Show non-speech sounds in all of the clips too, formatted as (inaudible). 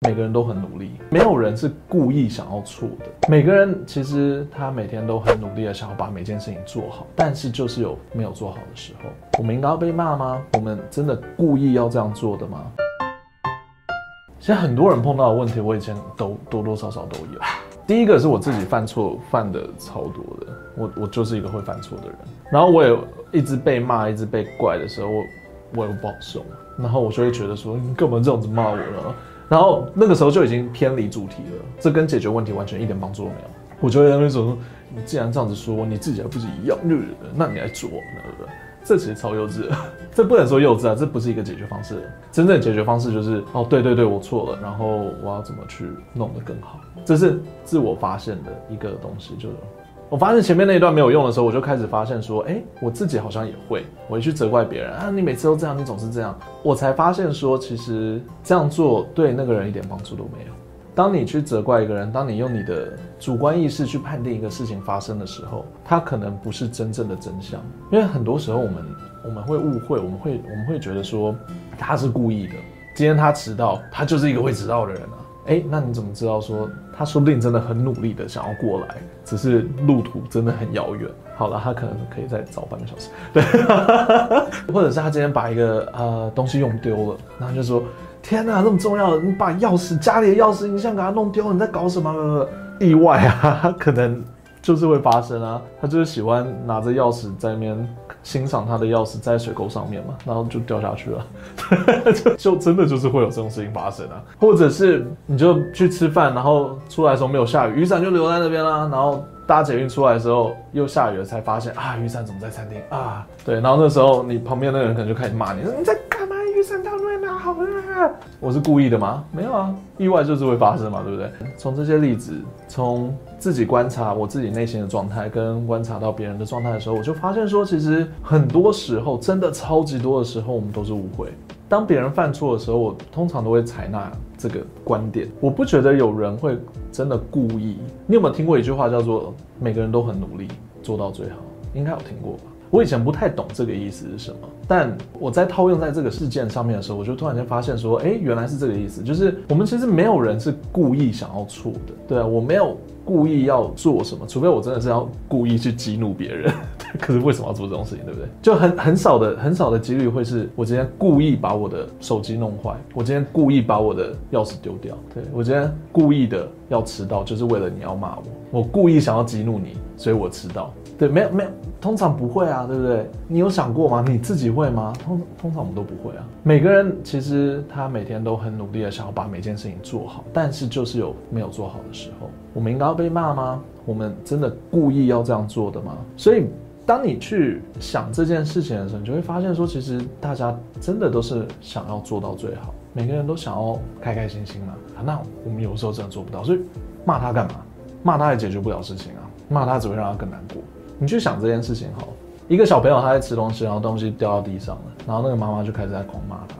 每个人都很努力，没有人是故意想要错的。每个人其实他每天都很努力的想要把每件事情做好，但是就是有没有做好的时候。我们应该要被骂吗？我们真的故意要这样做的吗？其实很多人碰到的问题，我以前都多多少少都有。第一个是我自己犯错犯的超多的，我我就是一个会犯错的人。然后我也一直被骂，一直被怪的时候，我我也不好受。然后我就会觉得说，你干嘛这样子骂我呢？然后那个时候就已经偏离主题了，这跟解决问题完全一点帮助都没有。我就会在那边说，你既然这样子说，你自己还不是一样，那你来做，对不对？这其实超幼稚，这不能说幼稚啊，这不是一个解决方式。真正解决方式就是，哦，对对对，我错了，然后我要怎么去弄得更好？这是自我发现的一个东西，就。我发现前面那一段没有用的时候，我就开始发现说，哎，我自己好像也会，我去责怪别人啊，你每次都这样，你总是这样。我才发现说，其实这样做对那个人一点帮助都没有。当你去责怪一个人，当你用你的主观意识去判定一个事情发生的时候，它可能不是真正的真相。因为很多时候我们我们会误会，我们会我们会觉得说他是故意的。今天他迟到，他就是一个会迟到的人啊。哎，那你怎么知道说他说不定真的很努力的想要过来，只是路途真的很遥远。好了，他可能可以再早半个小时，(laughs) 对，或者是他今天把一个呃东西用丢了，然后就说天哪，那么重要的，你把钥匙家里的钥匙，你想给他弄丢了，你在搞什么？意外啊，可能就是会发生啊，他就是喜欢拿着钥匙在那边。欣赏他的钥匙在水沟上面嘛，然后就掉下去了，就 (laughs) 就真的就是会有这种事情发生啊，或者是你就去吃饭，然后出来的时候没有下雨，雨伞就留在那边啦，然后搭捷运出来的时候又下雨了，才发现啊，雨伞怎么在餐厅啊？对，然后那时候你旁边那个人可能就开始骂你，你在干嘛？雨伞到那边拿好了，我是故意的吗？没有啊，意外就是会发生嘛，对不对？从这些例子，从。自己观察我自己内心的状态，跟观察到别人的状态的时候，我就发现说，其实很多时候，真的超级多的时候，我们都是误会。当别人犯错的时候，我通常都会采纳这个观点。我不觉得有人会真的故意。你有没有听过一句话叫做“每个人都很努力，做到最好”？应该有听过吧？我以前不太懂这个意思是什么，但我在套用在这个事件上面的时候，我就突然间发现说，哎，原来是这个意思，就是我们其实没有人是故意想要错的，对啊，我没有故意要做什么，除非我真的是要故意去激怒别人。(laughs) 可是为什么要做这种事情，对不对？就很很少的很少的几率会是我今天故意把我的手机弄坏，我今天故意把我的钥匙丢掉，对，我今天故意的要迟到，就是为了你要骂我，我故意想要激怒你，所以我迟到。对，没有没有，通常不会啊，对不对？你有想过吗？你自己会吗？通通常我们都不会啊。每个人其实他每天都很努力的想要把每件事情做好，但是就是有没有做好的时候。我们应该要被骂吗？我们真的故意要这样做的吗？所以，当你去想这件事情的时候，你就会发现说，其实大家真的都是想要做到最好，每个人都想要开开心心嘛。那我们有时候真的做不到，所以骂他干嘛？骂他也解决不了事情啊，骂他只会让他更难过。你去想这件事情好，一个小朋友他在吃东西，然后东西掉到地上了，然后那个妈妈就开始在狂骂他，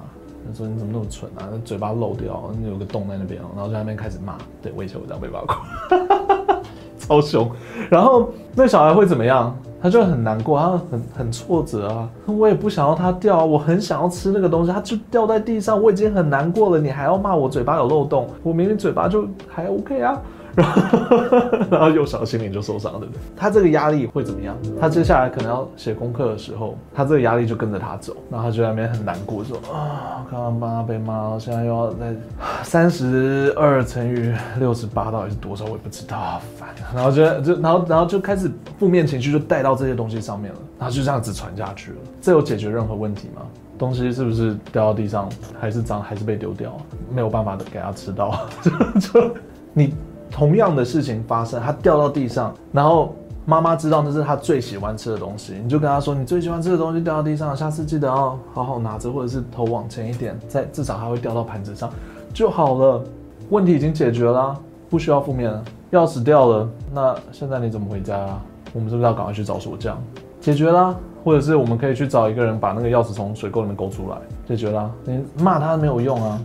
他说你怎么那么蠢啊，嘴巴漏掉，有个洞在那边，然后在那边开始骂。对，我以前我这样被骂过，(laughs) 超凶。然后那小孩会怎么样？他就很难过，他很很挫折啊。我也不想要他掉，我很想要吃那个东西，他就掉在地上，我已经很难过了，你还要骂我嘴巴有漏洞？我明明嘴巴就还 OK 啊。然后，然后幼小心灵就受伤，对不对？他这个压力会怎么样？他接下来可能要写功课的时候，他这个压力就跟着他走，然后他就在那边很难过，说啊，刚刚帮他被骂，现在又要再三十二乘以六十八到底是多少？我也不知道，烦。然后就就然后然后就开始负面情绪就带到这些东西上面了，然后就这样子传下去了。这有解决任何问题吗？东西是不是掉到地上还是脏，还是被丢掉？没有办法的，给他吃到，(laughs) 就就你。同样的事情发生，他掉到地上，然后妈妈知道那是他最喜欢吃的东西，你就跟他说：“你最喜欢吃的东西掉到地上，下次记得要好好拿着，或者是头往前一点，再至少它会掉到盘子上就好了。问题已经解决了，不需要负面了。钥匙掉了，那现在你怎么回家啊？我们是不是要赶快去找锁匠？解决了，或者是我们可以去找一个人把那个钥匙从水沟里面勾出来，解决了。你骂他没有用啊。”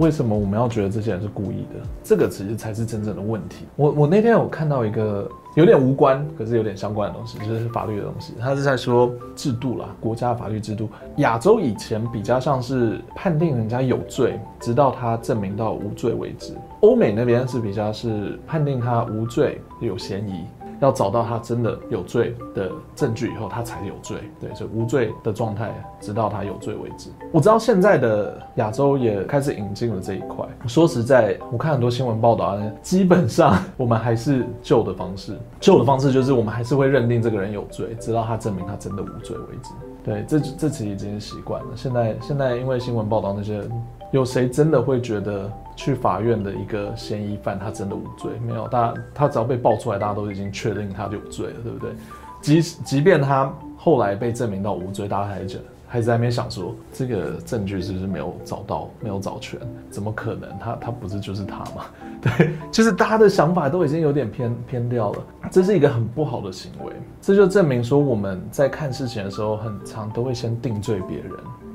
为什么我们要觉得这些人是故意的？这个其实才是真正的问题。我我那天有看到一个有点无关，可是有点相关的东西，就是法律的东西。他是在说制度啦，国家法律制度。亚洲以前比较像是判定人家有罪，直到他证明到无罪为止。欧美那边是比较是判定他无罪，有嫌疑。要找到他真的有罪的证据以后，他才有罪。对，所以无罪的状态，直到他有罪为止。我知道现在的亚洲也开始引进了这一块。说实在，我看很多新闻报道啊，基本上我们还是旧的方式。旧的方式就是我们还是会认定这个人有罪，直到他证明他真的无罪为止。对，这这其实已经习惯了。现在现在因为新闻报道那些。有谁真的会觉得去法院的一个嫌疑犯他真的无罪？没有，大家他只要被爆出来，大家都已经确定他有罪了，对不对？即即便他后来被证明到无罪，大家还是还是在那边想说，这个证据是不是没有找到，没有找全？怎么可能？他他不是就是他吗？(laughs) 对，就是大家的想法都已经有点偏偏掉了，这是一个很不好的行为。这就证明说我们在看事情的时候，很常都会先定罪别人，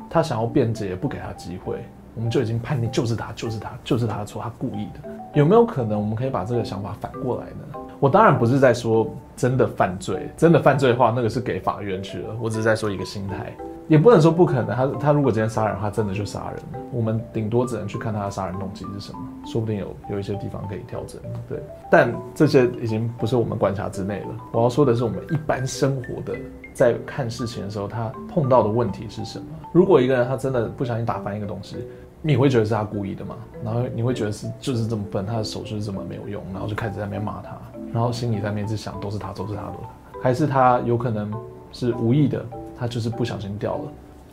他想要辩解，不给他机会。我们就已经判定就是他，就是他，就是他的错，他故意的。有没有可能我们可以把这个想法反过来呢？我当然不是在说真的犯罪，真的犯罪的话，那个是给法院去了。我只是在说一个心态，也不能说不可能。他他如果今天杀人，他真的就杀人了。我们顶多只能去看他的杀人动机是什么，说不定有有一些地方可以调整。对，但这些已经不是我们管辖之内了。我要说的是，我们一般生活的在看事情的时候，他碰到的问题是什么？如果一个人他真的不小心打翻一个东西。你会觉得是他故意的吗？然后你会觉得是就是这么笨，他的手就是这么没有用，然后就开始在那边骂他，然后心里在那边一直想都是他，都是他的，还是他有可能是无意的，他就是不小心掉了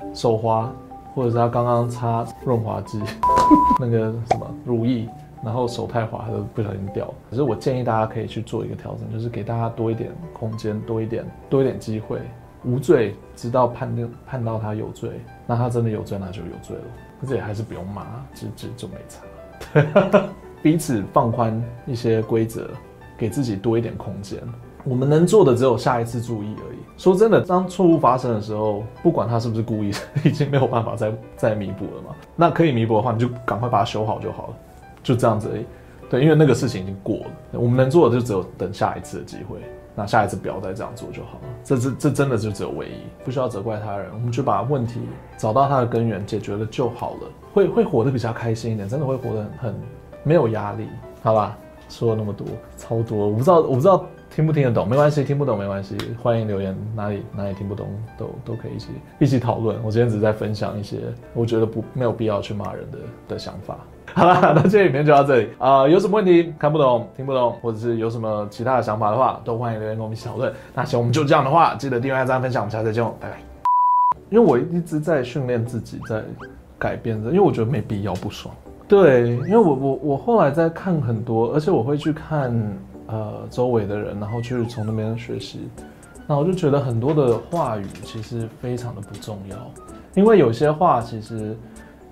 (laughs) 手滑，或者是他刚刚擦润滑剂 (laughs) 那个什么乳液，然后手太滑，他就不小心掉了。可是我建议大家可以去做一个调整，就是给大家多一点空间，多一点多一点机会，无罪直到判定判到他有罪，那他真的有罪，那就有罪了。这也还是不用骂，就就就没差。(laughs) 彼此放宽一些规则，给自己多一点空间。我们能做的只有下一次注意而已。说真的，当错误发生的时候，不管他是不是故意，(laughs) 已经没有办法再 (laughs) 再弥补了嘛。那可以弥补的话，你就赶快把它修好就好了，就这样子而已。对，因为那个事情已经过了，我们能做的就只有等下一次的机会。那下一次不要再这样做就好了。这这这真的就只有唯一，不需要责怪他人，我们就把问题找到它的根源，解决了就好了。会会活得比较开心一点，真的会活得很很没有压力。好吧，说了那么多，超多，我不知道我不知道听不听得懂，没关系，听不懂没关系，欢迎留言，哪里哪里听不懂都都可以一起一起讨论。我今天只是在分享一些我觉得不没有必要去骂人的的想法。(laughs) 好了，那这里面就到这里啊、呃！有什么问题看不懂、听不懂，或者是有什么其他的想法的话，都欢迎留言跟我们一起讨论。那行，我们就这样的话，记得订阅、按赞、分享，我们下次再见，拜拜。因为我一直在训练自己，在改变的，因为我觉得没必要不爽。对，因为我我我后来在看很多，而且我会去看呃周围的人，然后去从那边学习，那我就觉得很多的话语其实非常的不重要，因为有些话其实。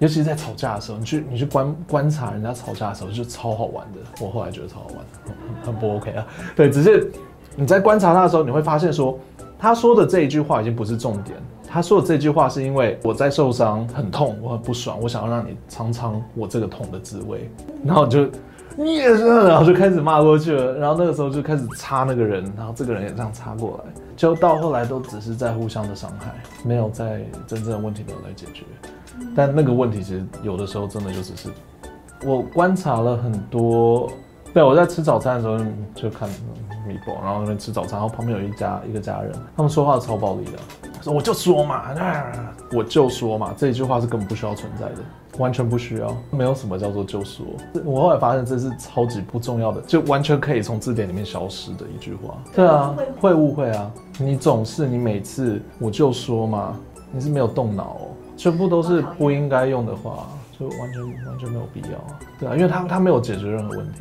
尤其是在吵架的时候，你去你去观观察人家吵架的时候，就超好玩的。我后来觉得超好玩的，很很不 OK 啊。对，只是你在观察他的时候，你会发现说，他说的这一句话已经不是重点。他说的这句话是因为我在受伤，很痛，我很不爽，我想要让你尝尝我这个痛的滋味。然后你就你也是，然后就开始骂过去了。然后那个时候就开始插那个人，然后这个人也这样插过来，就到后来都只是在互相的伤害，没有在真正的问题没有来解决。但那个问题其实有的时候真的就只是，我观察了很多，对，我在吃早餐的时候就看米博，然后那边吃早餐，然后旁边有一家一个家人，他们说话超暴力的，说我就说嘛，我就说嘛，这一句话是根本不需要存在的，完全不需要，没有什么叫做就说。我后来发现这是超级不重要的，就完全可以从字典里面消失的一句话。对啊，会误会啊，你总是你每次我就说嘛，你是没有动脑哦。全部都是不应该用的话，就完全完全没有必要啊，对啊，因为他他没有解决任何问题。